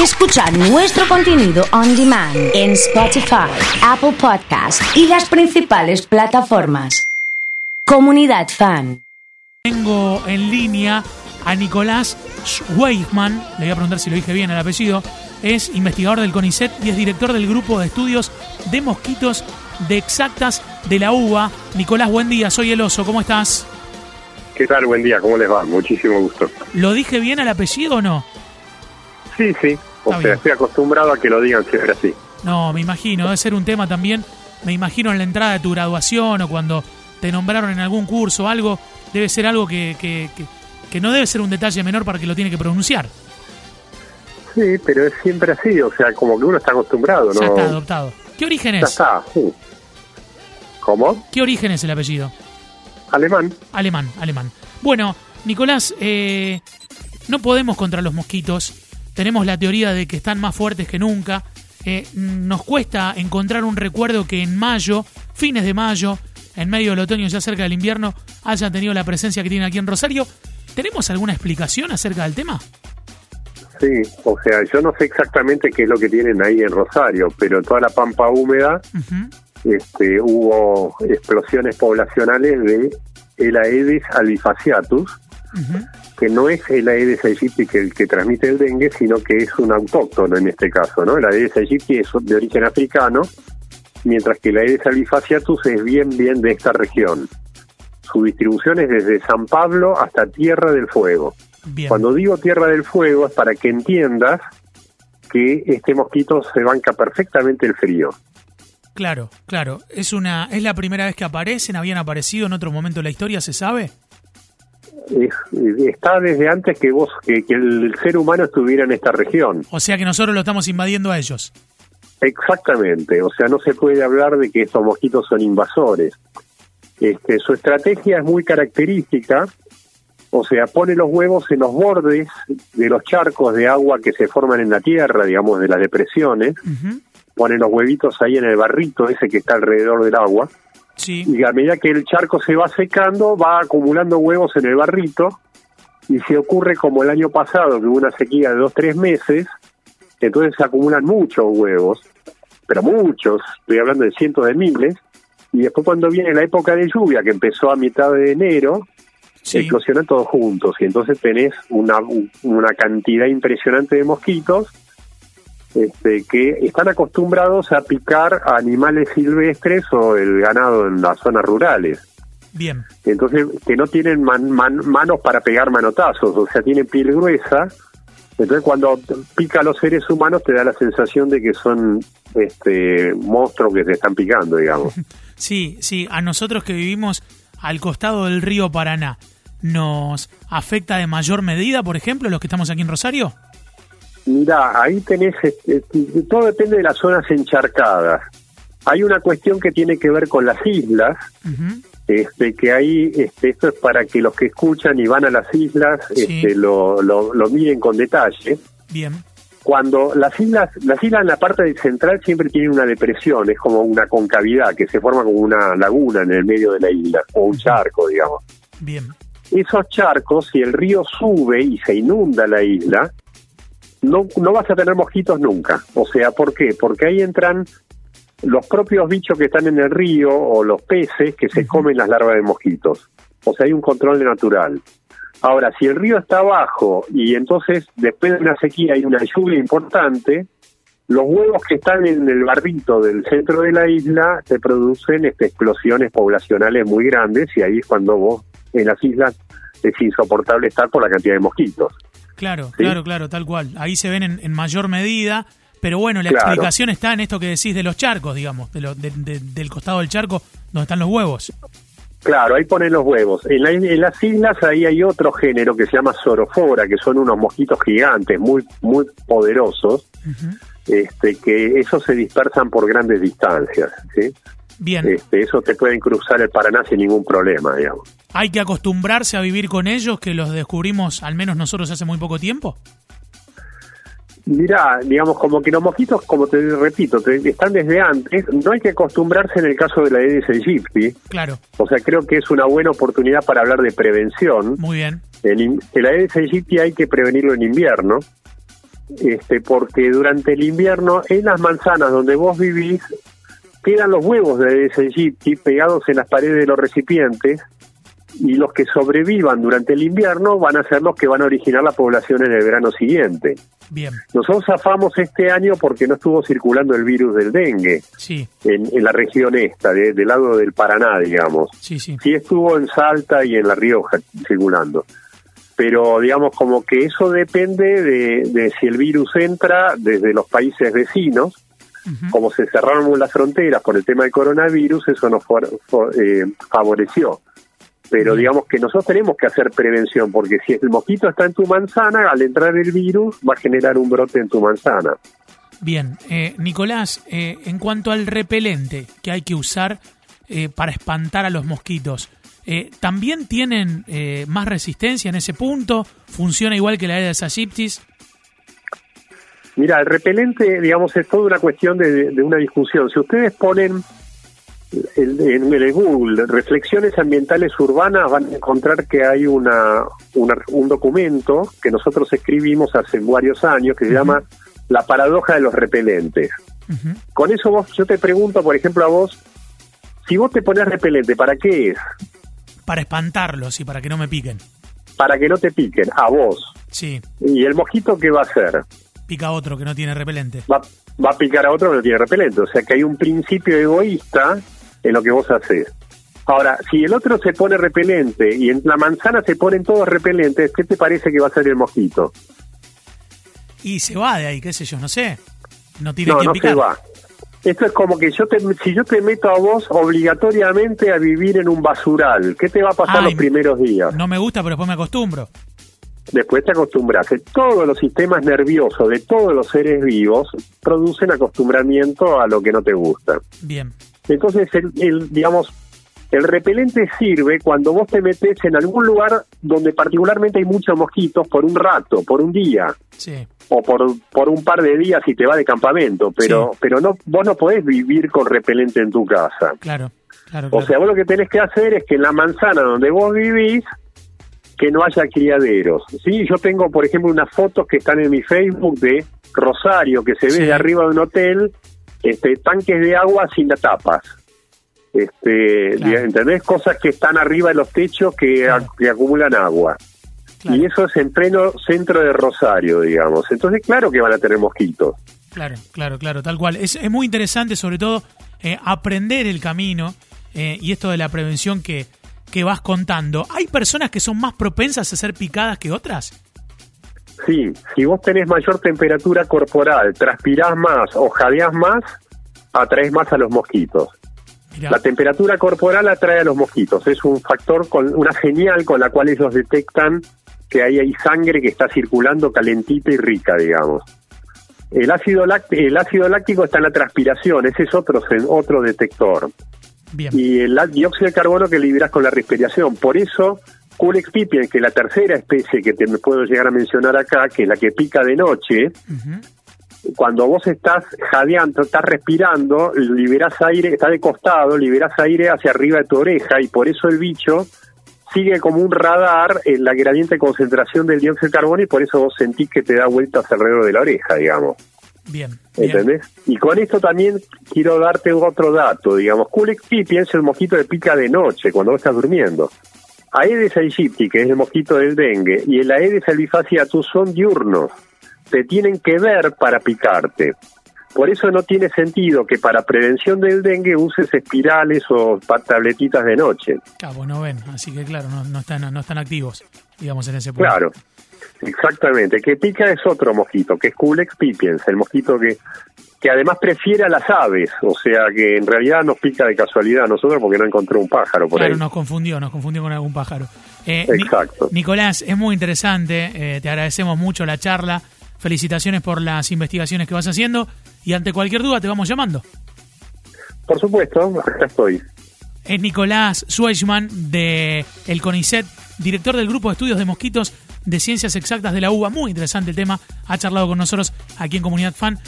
Escuchar nuestro contenido on demand en Spotify, Apple Podcast y las principales plataformas. Comunidad Fan. Tengo en línea a Nicolás Schweigman, le voy a preguntar si lo dije bien el apellido, es investigador del CONICET y es director del grupo de estudios de mosquitos de exactas de la UBA. Nicolás, buen día, soy el oso, ¿cómo estás? ¿Qué tal? Buen día, ¿cómo les va? Muchísimo gusto. ¿Lo dije bien el apellido o no? Sí, sí, o Está sea, bien. estoy acostumbrado a que lo digan siempre así. No, me imagino, debe ser un tema también, me imagino en la entrada de tu graduación o cuando te nombraron en algún curso o algo, debe ser algo que, que, que, que no debe ser un detalle menor para que lo tiene que pronunciar. Sí, pero es siempre así, o sea, como que uno está acostumbrado, ¿no? Ya está adoptado. ¿Qué origen Ya es? está, sí. ¿Cómo? ¿Qué origen es el apellido? Alemán. Alemán, alemán. Bueno, Nicolás, eh, no podemos contra los mosquitos. Tenemos la teoría de que están más fuertes que nunca. Eh, nos cuesta encontrar un recuerdo que en mayo, fines de mayo, en medio del otoño, ya cerca del invierno, hayan tenido la presencia que tienen aquí en Rosario. ¿Tenemos alguna explicación acerca del tema? Sí, o sea, yo no sé exactamente qué es lo que tienen ahí en Rosario, pero toda la pampa húmeda este, hubo explosiones poblacionales de el Aedes albifaciatus. Que no es el Aedes aegypti que el que transmite el dengue, sino que es un autóctono en este caso, ¿no? El Aedes aegypti es de origen africano, mientras que el Aedes albifaciatus es bien, bien de esta región. Su distribución es desde San Pablo hasta Tierra del Fuego. Bien. Cuando digo Tierra del Fuego es para que entiendas que este mosquito se banca perfectamente el frío. Claro, claro. Es una, es la primera vez que aparecen. Habían aparecido en otro momento de la historia, ¿se sabe? Es- está desde antes que vos, que, que el ser humano estuviera en esta región. O sea que nosotros lo estamos invadiendo a ellos. Exactamente, o sea, no se puede hablar de que estos mosquitos son invasores. Este, su estrategia es muy característica, o sea, pone los huevos en los bordes de los charcos de agua que se forman en la tierra, digamos, de las depresiones, pone los huevitos ahí en el barrito ese que está alrededor del agua, Sí. y a medida que el charco se va secando, va acumulando huevos en el barrito, y si ocurre como el año pasado, que hubo una sequía de dos, tres meses, entonces se acumulan muchos huevos, pero muchos, estoy hablando de cientos de miles, y después cuando viene la época de lluvia, que empezó a mitad de enero, Sí. eclosionan todos juntos, y entonces tenés una, una cantidad impresionante de mosquitos este, que están acostumbrados a picar a animales silvestres o el ganado en las zonas rurales. Bien. Entonces, que no tienen man- man- manos para pegar manotazos, o sea, tienen piel gruesa. Entonces, cuando pica a los seres humanos, te da la sensación de que son este monstruos que se están picando, digamos. Sí, sí, a nosotros que vivimos al costado del río Paraná, ¿nos afecta de mayor medida, por ejemplo, los que estamos aquí en Rosario? Mira, ahí tenés, este, todo depende de las zonas encharcadas. Hay una cuestión que tiene que ver con las islas, este, que ahí, este, esto es para que los que escuchan y van a las islas Sí. este, lo, lo, lo miren con detalle. Bien. Cuando las islas, las islas en la parte central siempre tienen una depresión, es como una concavidad que se forma como una laguna en el medio de la isla, o un charco, digamos. Bien. Esos charcos, si el río sube y se inunda la isla, no, no vas a tener mosquitos nunca. O sea, ¿por qué? Porque ahí entran los propios bichos que están en el río o los peces que se comen las larvas de mosquitos. O sea, hay un control natural. Ahora, si el río está abajo y entonces después de una sequía hay una lluvia importante, los huevos que están en el barrito del centro de la isla te producen este, explosiones poblacionales muy grandes y ahí es cuando vos en las islas es insoportable estar por la cantidad de mosquitos. Claro, ¿Sí? claro, claro, tal cual. Ahí se ven en, en mayor medida, pero bueno, la Claro. explicación está en esto que decís de los charcos, digamos, de lo- de- de- del costado del charco donde están los huevos. Claro, ahí ponen los huevos. En, la- en las islas ahí hay otro género que se llama sorofora, que son unos mosquitos gigantes, muy muy poderosos, este, que esos se dispersan por grandes distancias. ¿sí? Bien, Este, eso te pueden cruzar el Paraná sin ningún problema, digamos. ¿Hay que acostumbrarse a vivir con ellos que los descubrimos al menos nosotros hace muy poco tiempo? Mirá, digamos, como que los mosquitos, como te repito, te- están desde antes, no hay que acostumbrarse en el caso de la Aedes aegypti, Claro, o sea, creo que es una buena oportunidad para hablar de prevención. muy bien. El, el Aedes aegypti hay que prevenirlo en invierno, este, porque durante el invierno en las manzanas donde vos vivís quedan los huevos de ese aegypti pegados en las paredes de los recipientes y los que sobrevivan durante el invierno van a ser los que van a originar la población en el verano siguiente. Bien. Nosotros zafamos este año porque no estuvo circulando el virus del dengue Sí, en, en la región esta, de- del lado del Paraná, digamos. sí, sí. Sí estuvo en Salta y en La Rioja circulando. Pero digamos como que eso depende de, de si el virus entra desde los países vecinos, como se cerraron las fronteras por el tema del coronavirus, eso nos for- for- eh, favoreció. Pero digamos que nosotros tenemos que hacer prevención, porque si el mosquito está en tu manzana, al entrar el virus va a generar un brote en tu manzana. Bien, eh, Nicolás, eh, en cuanto al repelente que hay que usar eh, para espantar a los mosquitos, eh, ¿también tienen eh, más resistencia en ese punto? ¿Funciona igual que la Aedes aegyptis? Mira, el repelente, digamos, es toda una cuestión de, de una discusión. Si ustedes ponen el- en el Google reflexiones ambientales urbanas, van a encontrar que hay una, una- un documento que nosotros escribimos hace varios años que se llama La paradoja de los repelentes. Con eso vos, yo te pregunto, por ejemplo, a vos, si vos te pones repelente, ¿para qué es? Para espantarlos y para que no me piquen. Para que no te piquen, a vos. Sí, ¿Y el mosquito qué va a hacer? pica otro que no tiene repelente. va, va a picar a otro que no tiene repelente. O sea que hay un principio egoísta en lo que vos haces. Ahora, si el otro se pone repelente y en la manzana se ponen todos repelentes, ¿qué te parece que va a hacer el mosquito? Y se va de ahí, qué sé yo, no sé. No tiene No, que no picar. se va. Esto es como que yo te, si yo te meto a vos obligatoriamente a vivir en un basural, ¿qué te va a pasar Ay, los primeros días? No me gusta, pero después me acostumbro. Después te acostumbras. Todos los sistemas nerviosos de todos los seres vivos producen acostumbramiento a lo que no te gusta. Bien, Entonces, el, el, digamos, el repelente sirve cuando vos te metes en algún lugar donde particularmente hay muchos mosquitos por un rato, por un día sí, o por, por un par de días si te va de campamento, pero Sí. pero no vos no podés vivir con repelente en tu casa. claro, claro, O sea, vos lo que tenés que hacer es que en la manzana donde vos vivís que no haya criaderos. Sí, yo tengo, por ejemplo, unas fotos que están en mi Facebook de Rosario, que se ve Sí. de arriba de un hotel, este, tanques de agua sin tapas. Este, Claro. ¿entendés? Cosas que están arriba de los techos que, Claro. que acumulan agua. claro, Y eso es en pleno centro de Rosario, digamos. Entonces, claro que van a tener mosquitos. claro, claro, claro, tal cual. Es, es muy interesante, sobre todo, eh, aprender el camino eh, y esto de la prevención que, que vas contando. ¿Hay personas que son más propensas a ser picadas que otras? Sí, si vos tenés mayor temperatura corporal, transpirás más o jadeás más, atraes más a los mosquitos. Mirá, La temperatura corporal atrae a los mosquitos. Es un factor, con una señal con la cual ellos detectan que ahí hay sangre que está circulando calentita y rica, digamos. El ácido, láctico, el ácido láctico está en la transpiración, ese es otro, otro detector. bien, Y el dióxido de carbono que liberas con la respiración. Por eso, Culex pipiens, que es la tercera especie que te puedo llegar a mencionar acá, que es la que pica de noche, cuando vos estás jadeando, estás respirando, liberás aire, está de costado, liberás aire hacia arriba de tu oreja y por eso el bicho sigue como un radar en la gradiente de concentración del dióxido de carbono y por eso vos sentís que te da vueltas alrededor de la oreja, digamos. bien, bien. ¿Entendés? Y con esto también quiero darte otro dato, digamos. Culex pipiens es el mosquito que pica de noche, cuando vos estás durmiendo. Aedes aegypti, que es el mosquito del dengue, y el Aedes albifaciatus son diurnos. Te tienen que ver para picarte. Por eso no tiene sentido que para prevención del dengue uses espirales o tabletitas de noche. Cabo, no ven, así que claro, no, no están, no están activos, digamos, en ese punto. Claro, exactamente. Que pica es otro mosquito, que es Culex pipiens, el mosquito que, que además prefiere a las aves, o sea que en realidad nos pica de casualidad a nosotros porque no encontró un pájaro por Claro, ahí. nos confundió, nos confundió con algún pájaro. Eh, Ni- Exacto. Nicolás, es muy interesante, eh, te agradecemos mucho la charla, felicitaciones por las investigaciones que vas haciendo y ante cualquier duda te vamos llamando. Por supuesto, acá estoy. Es Nicolás Schweizman de el CONICET, director del Grupo de Estudios de Mosquitos de Ciencias Exactas de la UBA. Muy interesante el tema, ha charlado con nosotros aquí en Comunidad Fan.